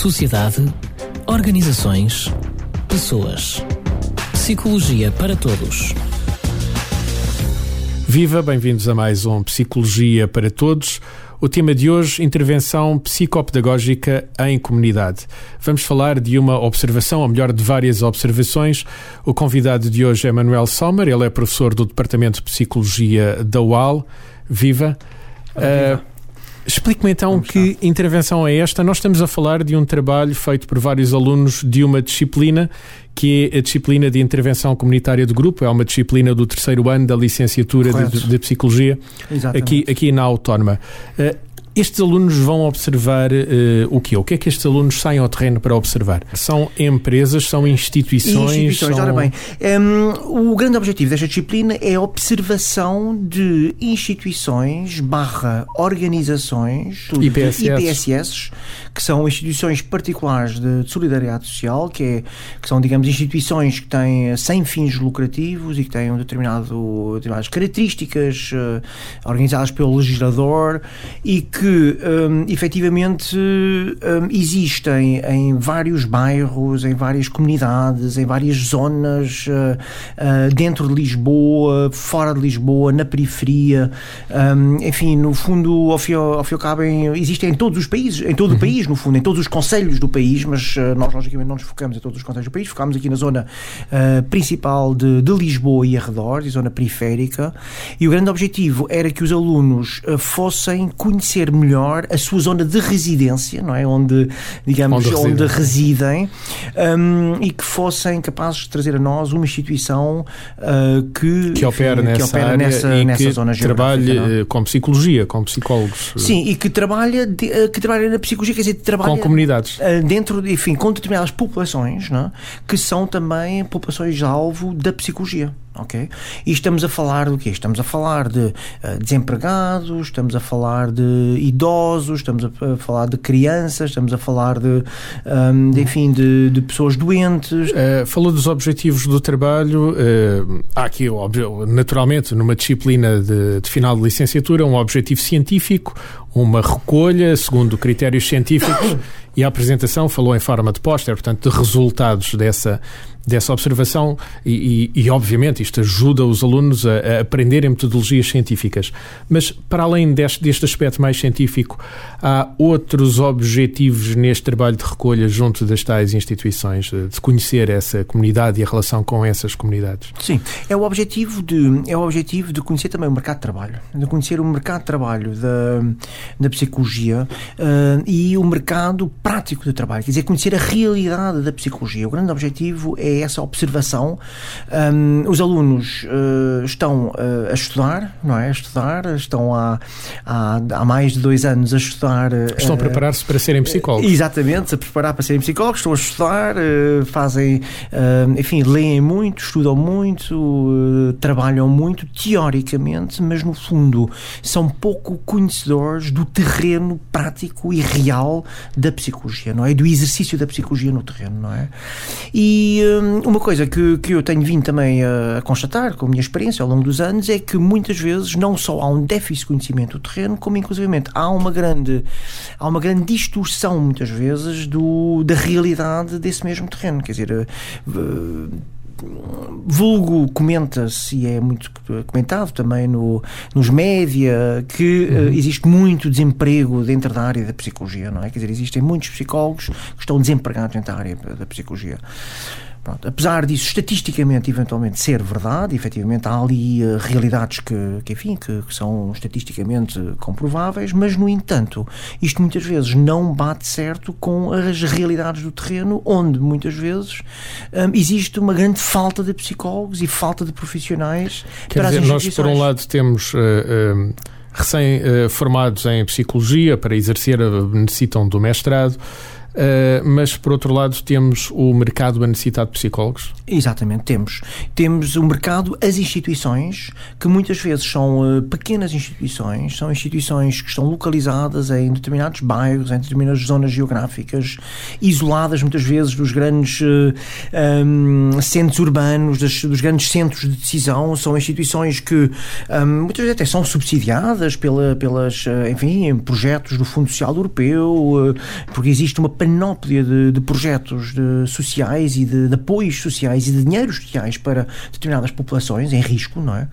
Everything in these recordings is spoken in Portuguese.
sociedade, organizações, pessoas. Psicologia para todos. Viva, bem-vindos a mais um Psicologia para Todos. O tema de hoje, intervenção psicopedagógica em comunidade. Vamos falar de uma observação, ou melhor, de várias observações. O convidado de hoje é Manuel Sommer, ele é professor do Departamento de Psicologia da UAL. Viva! Viva. Explique-me então que intervenção é esta. Nós estamos a falar de um trabalho feito por vários alunos de uma disciplina que é a disciplina de intervenção comunitária de grupo, é uma disciplina do terceiro ano da licenciatura de, de, Psicologia aqui, aqui na Autónoma. Uh, estes alunos vão observar uh, o quê? O que é que estes alunos saem ao terreno para observar? São empresas, são instituições? Instituições, são... ora bem. Um, o grande objetivo desta disciplina é a observação de instituições barra organizações IPSS. IPSS, que são instituições particulares de, de solidariedade social, que, é, que são, digamos, instituições que têm sem fins lucrativos e que têm um determinado, determinadas características uh, organizadas pelo legislador e que um, efetivamente um, existem em vários bairros, em várias comunidades, em várias zonas, uh, uh, dentro de Lisboa, fora de Lisboa, na periferia, um, enfim, no fundo, ao fim, ao fim e ao cabo, em, existem em todos os países, em todo o uhum. País, no fundo, em todos os conselhos do país, mas uh, nós, logicamente, não nos focamos em todos os conselhos do país, focamos aqui na zona principal de, de Lisboa e arredores, zona periférica, e o grande objetivo era que os alunos fossem conhecer melhor a sua zona de residência, não é? Onde, digamos, onde, onde residem um, e que fossem capazes de trazer a nós uma instituição uh, que, que opera, nessa, que opera nessa, e nessa que zona trabalhe é? com psicologia, com psicólogos. Sim, e que trabalha, de, uh, que trabalha na psicologia, quer dizer, trabalha com comunidades. Uh, dentro, enfim, com determinadas populações, não é? que são também populações-alvo da psicologia ok? E estamos a falar do quê? Estamos a falar de uh, desempregados, estamos a falar de idosos, estamos a, a falar de crianças, estamos a falar de, um, de enfim, de, de, pessoas doentes. Uh, falou dos objetivos do trabalho. Uh, há aqui, naturalmente, numa disciplina de, de final de licenciatura, um objetivo científico, uma recolha segundo critérios científicos e a apresentação falou em forma de póster, portanto, de resultados dessa, dessa observação e, e, e, obviamente, isto ajuda os alunos a, a, aprenderem metodologias científicas. Mas, para além deste, deste aspecto mais científico, há outros objetivos neste trabalho de recolha junto das tais instituições, de conhecer essa comunidade e a relação com essas comunidades? Sim, é o objetivo de, é o objetivo de conhecer também o mercado de trabalho, de conhecer o mercado de trabalho da, da psicologia uh, e o mercado prático do trabalho, quer dizer, conhecer a realidade da psicologia. O grande objetivo é essa observação. Um, os alunos uh, estão uh, a estudar, não é? A estudar, estão há, há, há mais de dois anos a estudar. Uh, estão a preparar-se para serem psicólogos. Exatamente, a preparar para serem psicólogos, estão a estudar, fazem, enfim, leem muito, estudam muito, trabalham muito, teoricamente, mas no fundo são pouco conhecedores do terreno prático e real da psicologia psicologia, não é? Do exercício da psicologia no terreno, não é? E hum, uma coisa que, que eu tenho vindo também a, constatar com a minha experiência ao longo dos anos é que muitas vezes não só há um déficit de conhecimento do terreno, como inclusivamente há uma grande, há uma grande distorção muitas vezes do, da realidade desse mesmo terreno. Quer dizer, uh, vulgo comenta-se e é muito comentado também no, nos média que uhum. uh, existe muito desemprego dentro da área da psicologia, não é? Quer dizer, existem muitos psicólogos que estão desempregados dentro da área da psicologia. Pronto, apesar disso estatisticamente eventualmente ser verdade, efetivamente há ali uh, realidades que, que enfim, que, que, são estatisticamente comprováveis, mas no entanto, isto muitas vezes não bate certo com as realidades do terreno, onde muitas vezes um, existe uma grande falta de psicólogos e falta de profissionais Quer para dizer, as nós por um lado temos uh, uh, recém-formados em psicologia para exercer necessitam do mestrado Uh, mas por outro lado temos o mercado a necessitar de psicólogos? Exatamente, temos. Temos o mercado, as instituições, que muitas vezes são uh, pequenas instituições, são instituições que estão localizadas em determinados bairros, em determinadas zonas geográficas, isoladas muitas vezes dos grandes uh, eh, um, centros urbanos, das, dos grandes centros de decisão, são instituições que um, muitas vezes até são subsidiadas pela, pelas, enfim, projetos do Fundo Social Europeu, porque existe uma panóplia de, de projetos de, sociais e de, de, apoios sociais e de dinheiros sociais para determinadas populações em risco, não é?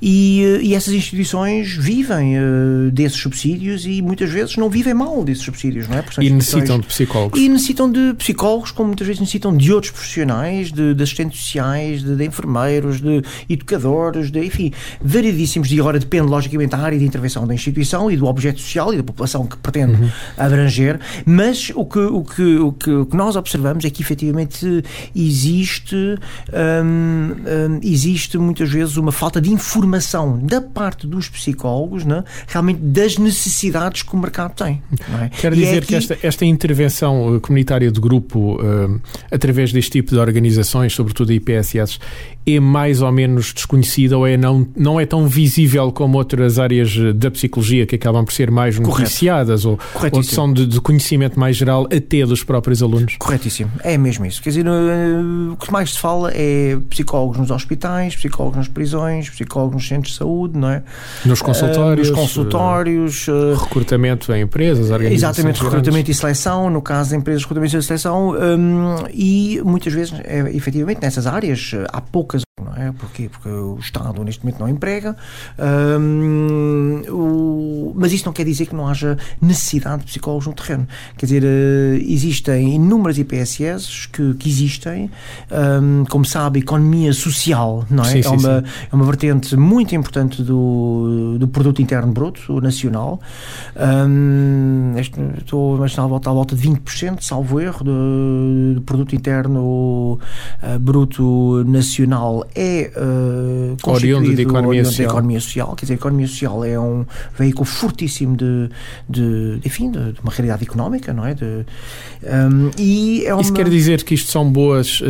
E, e essas instituições vivem uh, desses subsídios e muitas vezes não vivem mal desses subsídios, não é? e necessitam de psicólogos. E necessitam de psicólogos, como muitas vezes necessitam de outros profissionais, de, assistentes sociais, de, de, enfermeiros, de educadores, de, enfim, variedíssimos. E agora depende, logicamente, da área de intervenção da instituição e do objeto social e da população que pretende uhum. abranger. Mas o que, o, que, o, que, o que nós observamos é que efetivamente existe, hum, hum, existe muitas vezes uma falta de informação da parte dos psicólogos, né, realmente das necessidades que o mercado tem. É? Quer dizer é que, que esta, esta intervenção comunitária de grupo, hum, através deste tipo de organizações, sobretudo a IPSS, é mais ou menos desconhecida ou é não, não é tão visível como outras áreas da psicologia que acabam por ser mais noticiadas ou, ou são de, de, conhecimento mais geral até dos próprios alunos? Corretíssimo, é mesmo isso. Quer dizer, o que mais se fala é psicólogos nos hospitais, psicólogos nas prisões, psicólogos nos centros de saúde, não é? Nos consultórios. Uh, nos consultórios. Uh, recrutamento em empresas, organizações. Exatamente, recrutamento e seleção, no caso de empresas, recrutamento e seleção, um, e muitas vezes, é, efetivamente, nessas áreas há poucas não é? Porquê? Porque o Estado neste momento não emprega, um, o, mas isso não quer dizer que não haja necessidade de psicólogos no terreno. Quer dizer, uh, existem inúmeras IPSS que, que existem, um, como sabe, economia social, não é? Sim, é, uma, é uma vertente muito importante do, do produto interno bruto nacional. Um, este, estou a imaginar à volta, à volta de 20%, salvo erro, do, do produto interno uh, bruto nacional é uh, oriundo de economia, social. de economia social. Quer dizer, a economia social é um veículo fortíssimo de, de, enfim, de, de uma realidade económica, não é? De, um, e é uma... Isso quer dizer que isto são boas uh,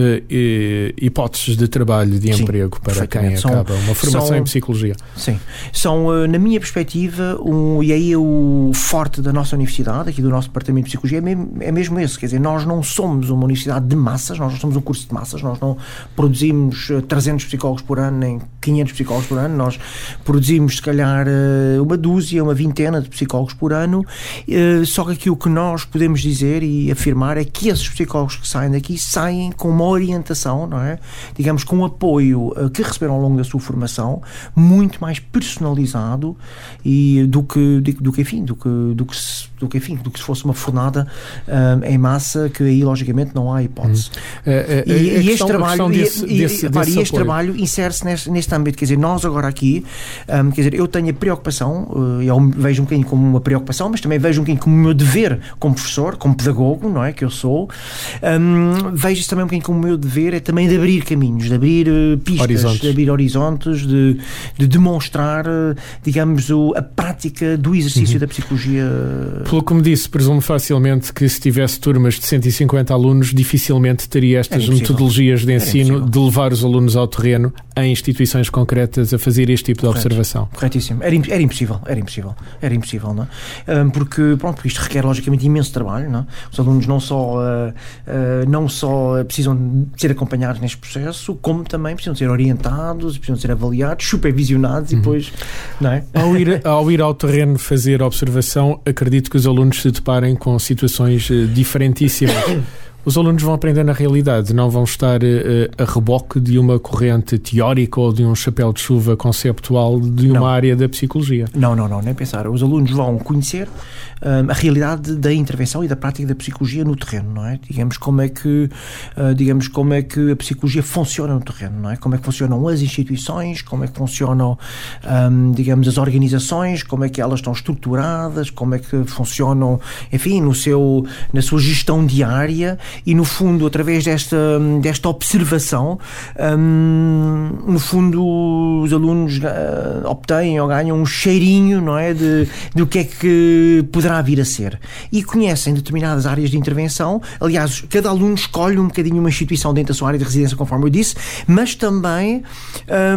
hipóteses de trabalho, de Sim, emprego para quem são, acaba uma formação são, em psicologia. Sim, são, uh, na minha perspectiva, um, e aí é o forte da nossa universidade, aqui do nosso departamento de psicologia, é mesmo, é mesmo esse. Quer dizer, nós não somos uma universidade de massas, nós não somos um curso de massas, nós não produzimos 300 psicólogos por ano, nem 500 psicólogos por ano. Nós produzimos, se calhar, eh, uma dúzia, uma vintena de psicólogos por ano. Eh, só que aqui o que nós podemos dizer e afirmar é que esses psicólogos que saem daqui saem com uma orientação, não é? Digamos, com um apoio eh, que receberam ao longo da sua formação, muito mais personalizado e do que, do que enfim, do que, do que, do que, enfim, do que se fosse uma fornada um, em massa, que aí, logicamente, não há hipótese. Hum. e, e este trabalho. Desse, e, desse, e, e este trabalho insere-se neste, neste âmbito. Quer dizer, nós agora aqui, um, quer dizer, eu tenho a preocupação, eu vejo um bocadinho como uma preocupação, mas também vejo um bocadinho como o meu dever como professor, como pedagogo, não é? Que eu sou. Um, vejo isso também um bocadinho como o meu dever, é também de abrir caminhos, de abrir pistas, horizontes. de abrir horizontes, de, de demonstrar, digamos, o, a prática do exercício uhum. da psicologia. Pelo que me disse, presumo facilmente que se tivesse turmas de 150 alunos, dificilmente teria estas metodologias de ensino de levar os alunos ao terreno em instituições concretas a fazer este tipo de Correto. observação. Corretíssimo. Era, era impossível, era impossível, era impossível, não é? Porque, pronto, isto requer logicamente imenso trabalho, não é? Os alunos não só, uh, uh, não só precisam de ser acompanhados neste processo, como também precisam de ser orientados, precisam de ser avaliados, supervisionados uhum. e depois, não é? Ao ir, ao ir ao terreno fazer observação, acredito que os alunos se deparem com situações eh, diferentíssimas. os alunos vão aprender na realidade, não vão estar uh, a reboque de uma corrente teórica ou de um chapéu de chuva conceptual de uma não. área da psicologia. Não, não, não, nem pensar. Os alunos vão conhecer uh, a realidade da intervenção e da prática da psicologia no terreno, não é? Digamos como é que, uh, digamos como é que a psicologia funciona no terreno, não é? Como é que funcionam as instituições, como é que funcionam, um, digamos, as organizações, como é que elas estão estruturadas, como é que funcionam, enfim, no seu, na sua gestão diária e, no fundo, através desta, desta observação, um, no fundo, os alunos uh, obtêm ou ganham um cheirinho, não é? De, do que é que poderá vir a ser. E conhecem determinadas áreas de intervenção. Aliás, cada aluno escolhe um bocadinho uma instituição dentro da sua área de residência, conforme eu disse, mas também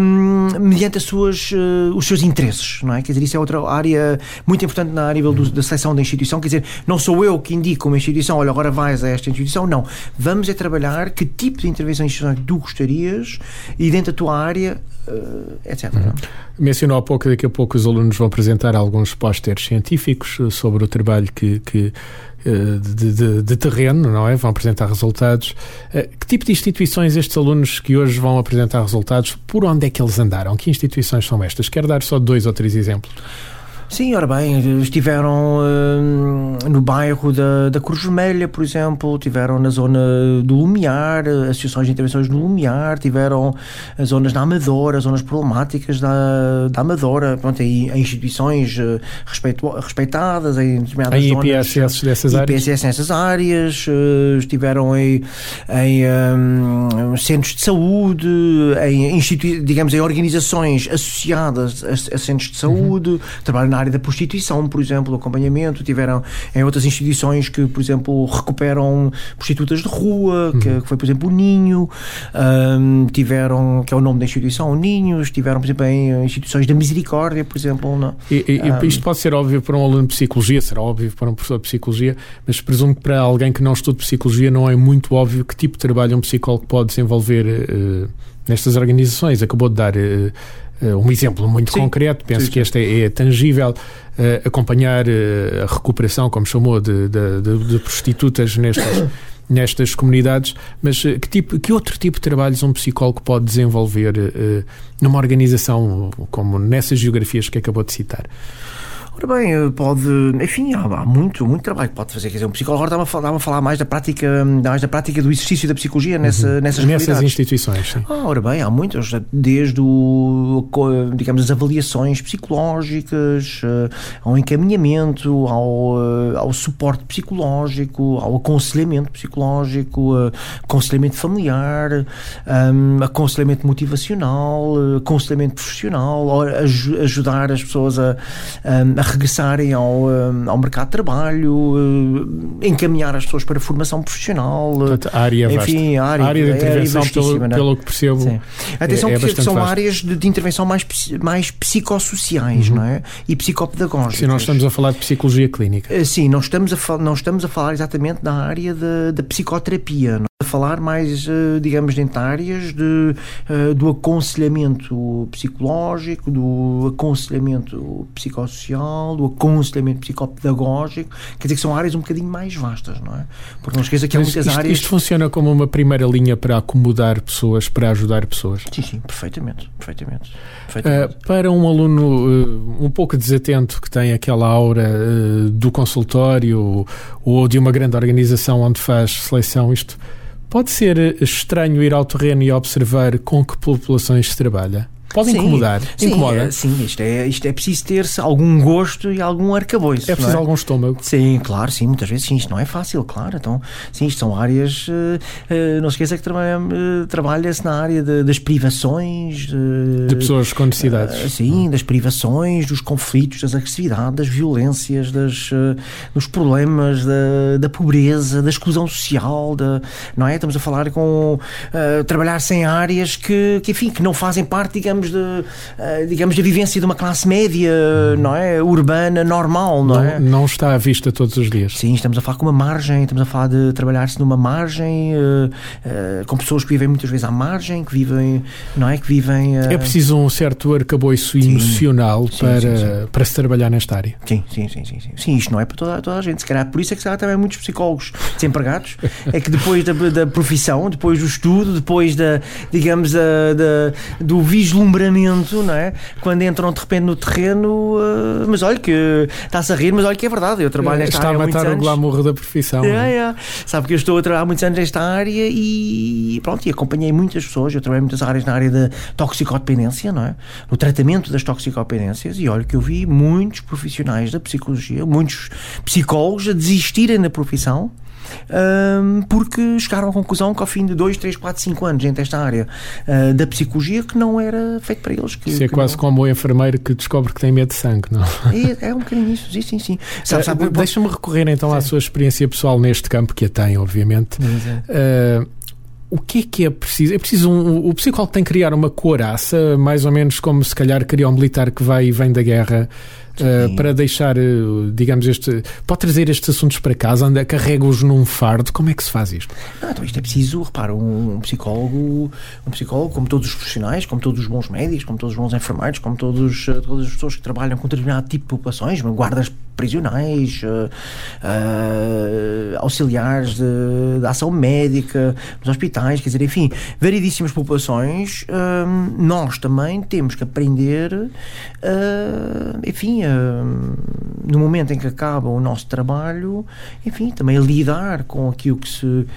um, mediante as suas, uh, os seus interesses, não é? Quer dizer, isso é outra área muito importante na nível do, da seleção da instituição. Quer dizer, não sou eu que indico uma instituição, olha, agora vais a esta instituição, não. Vamos é trabalhar que tipo de intervenção institucional tu gostarias e dentro da tua área, uh, etc. Uhum. Mencionou há pouco, daqui a pouco os alunos vão apresentar alguns pósteres científicos sobre o trabalho que, que de, de, de, terreno, não é? Vão apresentar resultados. Que tipo de instituições estes alunos que hoje vão apresentar resultados, por onde é que eles andaram? Que instituições são estas? Quero dar só dois ou três exemplos. Sim, ora bem, estiveram uh, no bairro da, da Cruz Vermelha, por exemplo, tiveram na zona do Lumiar, associações de intervenções no Lumiar, tiveram as zonas da Amadora, zonas problemáticas da, da Amadora, pronto, em, em instituições uh, respeito, respeitadas em determinadas em zonas. IPSS dessas áreas? IPSS nessas áreas, uh, estiveram em, em um, centros de saúde, em, digamos, em organizações associadas a, a centros de saúde, uhum. trabalham na área da prostituição, por exemplo, acompanhamento, tiveram em outras instituições que, por exemplo, recuperam prostitutas de rua, uhum. que, que, foi, por exemplo, o Ninho, um, tiveram, que é o nome da instituição, o Ninho, tiveram, por exemplo, em instituições da Misericórdia, por exemplo. Não? E, e, um, isto pode ser óbvio para um aluno de psicologia, será óbvio para um professor de psicologia, mas presumo que para alguém que não estuda psicologia não é muito óbvio que tipo de trabalho um psicólogo pode desenvolver uh, nestas organizações. Acabou de dar. Uh, um exemplo muito sim, concreto, penso sim, que este é, é tangível, uh, acompanhar uh, a recuperação, como chamou, de, de, de, de prostitutas nestas, nestas comunidades, mas que, tipo, que outro tipo de trabalhos um psicólogo pode desenvolver numa organização como nessas geografias que acabou de citar? Ora bem, eh, pode, enfim, há, há, muito, muito trabalho que pode fazer. Quer dizer, um psicólogo agora está-me a, falar mais da prática, mais da prática do exercício da psicologia nessa, uhum. nessas Nessas instituições, sim. Ah, ora bem, há muitas, desde o, digamos, as avaliações psicológicas, eh, ao encaminhamento, ao, eh, ao suporte psicológico, ao aconselhamento psicológico, aconselhamento familiar, um, aconselhamento motivacional, aconselhamento profissional, ajudar as pessoas a, a regressarem ao, eh, ao mercado de trabalho, eh, encaminhar as pessoas para a formação profissional. Portanto, a área enfim, a área, a área de intervenção, é pelo, é? pelo que percebo. Sim. Atenção, é, é que são vasto. áreas de, de, intervenção mais, mais psicossociais, uhum. não é? E psicopedagógicas. Sim, nós estamos a falar de psicologia clínica. Eh, sim, nós estamos a, não estamos a falar exatamente da área da, da psicoterapia. A falar mais, digamos, dentro de áreas de, do aconselhamento psicológico, do aconselhamento psicossocial, do aconselhamento psicopedagógico, quer dizer que são áreas um bocadinho mais vastas, não é? Porque não esqueça que há muitas isto, áreas. Isto funciona como uma primeira linha para acomodar pessoas, para ajudar pessoas? Sim, sim, perfeitamente. perfeitamente, perfeitamente. Uh, para um aluno uh, um pouco desatento, que tem aquela aura uh, do consultório ou de uma grande organização onde faz seleção, isto pode ser estranho ir ao terreno e observar com que populações se trabalha? Pode sim, incomodar. Sim, Incomoda. É, sim isto, é, isto é preciso ter-se algum gosto e algum arcabouço. É preciso é? algum estômago. Sim, claro, sim, muitas vezes sim, isto não é fácil, claro. Então, sim, isto são áreas. Uh, uh, não se esqueça que trabalha, uh, trabalha-se na área de, das privações. de pessoas com necessidades. sim, das privações, dos conflitos, das agressividades, das violências, das, dos problemas da, da pobreza, da exclusão social, da, não é? Estamos a falar com. trabalhar-se em áreas que, que, enfim, que não fazem parte, digamos, digamos, de, eh, digamos, da vivência de uma classe média, não é? Urbana, normal, não, não é? Não está à vista todos os dias. Sim, estamos a falar com uma margem, estamos a falar de trabalhar-se numa margem, uh, uh, com pessoas que vivem muitas vezes à margem, que vivem, não é? Que vivem. É preciso um certo arcabouço sim. emocional sim, para, sim, para se trabalhar nesta área. Sim, sim, sim, sim. Sim, sim isto não é para toda, toda a gente. Se calhar por isso é que se também muitos psicólogos desempregados, é que depois da, da profissão, depois do estudo, depois da, digamos, da, da do vislumbre deslumbramento, não é? Quando entram de repente no terreno, uh, mas olha que está-se a rir, mas olha que é verdade, eu trabalho nesta está área. Está a matar o glamour da profissão. É, é. Sabe que eu estou a trabalhar há muitos anos nesta área e pronto, e acompanhei muitas pessoas, eu trabalhei muitas áreas na área da toxicodependência, não é? No tratamento das toxicodependências e olha que eu vi muitos profissionais da psicologia, muitos psicólogos a desistirem da profissão porque chegaram à conclusão que ao fim de 2, 3, 4, 5 anos dentro desta área uh, da psicologia que não era feito para eles. Que, isso é que quase não... como o enfermeiro que descobre que tem medo de sangue, não? É, é um bocadinho isso, sim, sim, sim. Sabe, sabe, uh, Deixa-me recorrer então sim. à sua experiência pessoal neste campo, que a tem, obviamente. Uh, o que é que é preciso? É preciso um, o psicólogo tem que criar uma coraça, mais ou menos como se calhar cria um militar que vai e vem da guerra uh, para deixar, uh, digamos, este. Pode trazer estes assuntos para casa, anda, carrega-os num fardo. Como é que se faz isto? Não, então isto é preciso, repara, um psicólogo, um psicólogo, como todos os profissionais, como todos os bons médicos, como todos os bons enfermeiros, como todos, todas as pessoas que trabalham com determinado tipo de populações, guardas prisionais, uh, auxiliares de, de, ação médica, nos hospitais, quer dizer, enfim, variedíssimas populações, nós também temos que aprender, uh, enfim, uh, no momento em que acaba o nosso trabalho, enfim, também lidar com aquilo que se uh,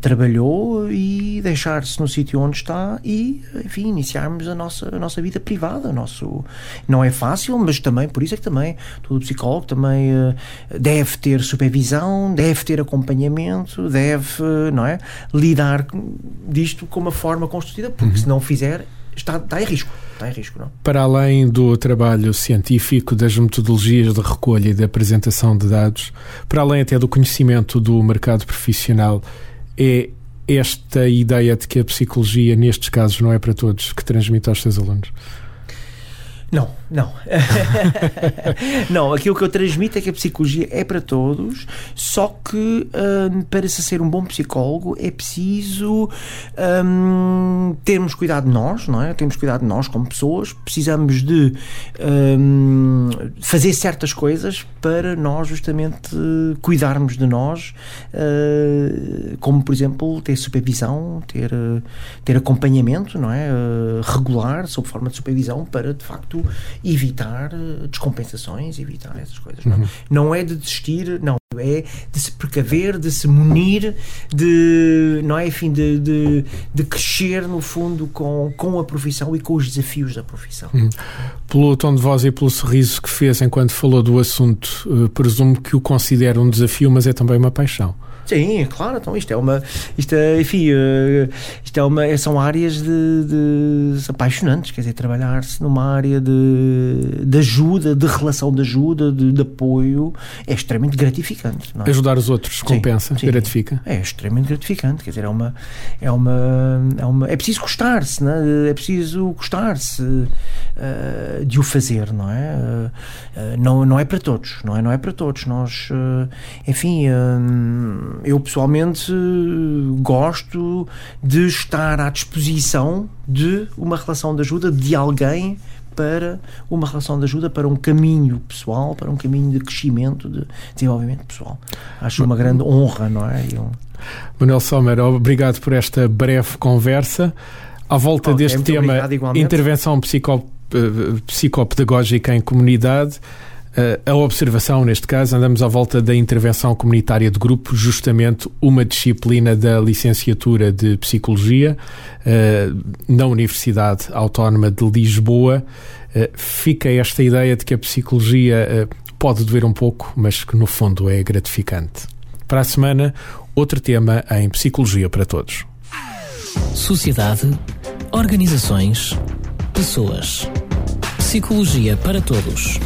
trabalhou e deixar-se no sítio onde está e, enfim, iniciarmos a nossa, a nossa vida privada. Nosso, não é fácil, mas também, por isso é que também todo psicólogo também deve ter supervisão, deve ter acompanhamento, deve, não é, lidar disto com uma forma construída, porque uhum. se não fizer, está, está em risco. Está em risco, não? Para além do trabalho científico, das metodologias de recolha e de apresentação de dados, para além até do conhecimento do mercado profissional, é esta ideia de que a psicologia, nestes casos, não é para todos, que transmite aos seus alunos? Não, não. não, aquilo que eu transmito é que a psicologia é para todos, só que um, para se ser um bom psicólogo é preciso um, termos cuidado de nós, não é? Temos cuidado de nós como pessoas, precisamos de um, fazer certas coisas para nós justamente cuidarmos de nós, uh, como por exemplo ter supervisão, ter, ter acompanhamento, não é? Uh, regular, sob forma de supervisão, para de facto facto evitar eh, descompensações, evitar essas coisas. Não, uhum. não é de desistir, não. É de se precaver, de se munir, de, não é, enfim, de, de, de crescer, no fundo, com, com a profissão e com os desafios da profissão. Uhum. Pelo tom de voz e pelo sorriso que fez enquanto falou do assunto, uh, presumo que o considera um desafio, mas é também uma paixão. Sim, claro, então isto é uma. Isto é, enfim, uh, isto é uma, são áreas de, de apaixonantes, quer dizer, trabalhar-se numa área de, de ajuda, de relação de ajuda, de, de apoio, é extremamente gratificante. É? Ajudar os outros compensa, sim, gratifica? É extremamente gratificante, quer dizer, é uma. É, uma, é, uma, é preciso gostar-se, é? é preciso gostar-se uh, de o fazer, não é? Uh, não, não é para todos, não é? Não é para todos. Nós, enfim eu pessoalmente gosto de estar à disposição de uma relação de ajuda de alguém para uma relação de ajuda para um caminho pessoal, para um caminho de crescimento, de desenvolvimento pessoal. Acho uma grande honra, não é? Eu... Manuel Sommer, obrigado por esta breve conversa. À volta deste tema, intervenção psico, eh, psicopedagógica em comunidade, eh, a observação, neste caso, andamos à volta da intervenção comunitária de grupo, justamente uma disciplina da licenciatura de Psicologia eh, na Universidade Autónoma de Lisboa. Eh, fica esta ideia de que a psicologia pode doer um pouco, mas que no fundo é gratificante. Para a semana, outro tema em Psicologia para Todos. Sociedade, organizações, pessoas. Psicologia para Todos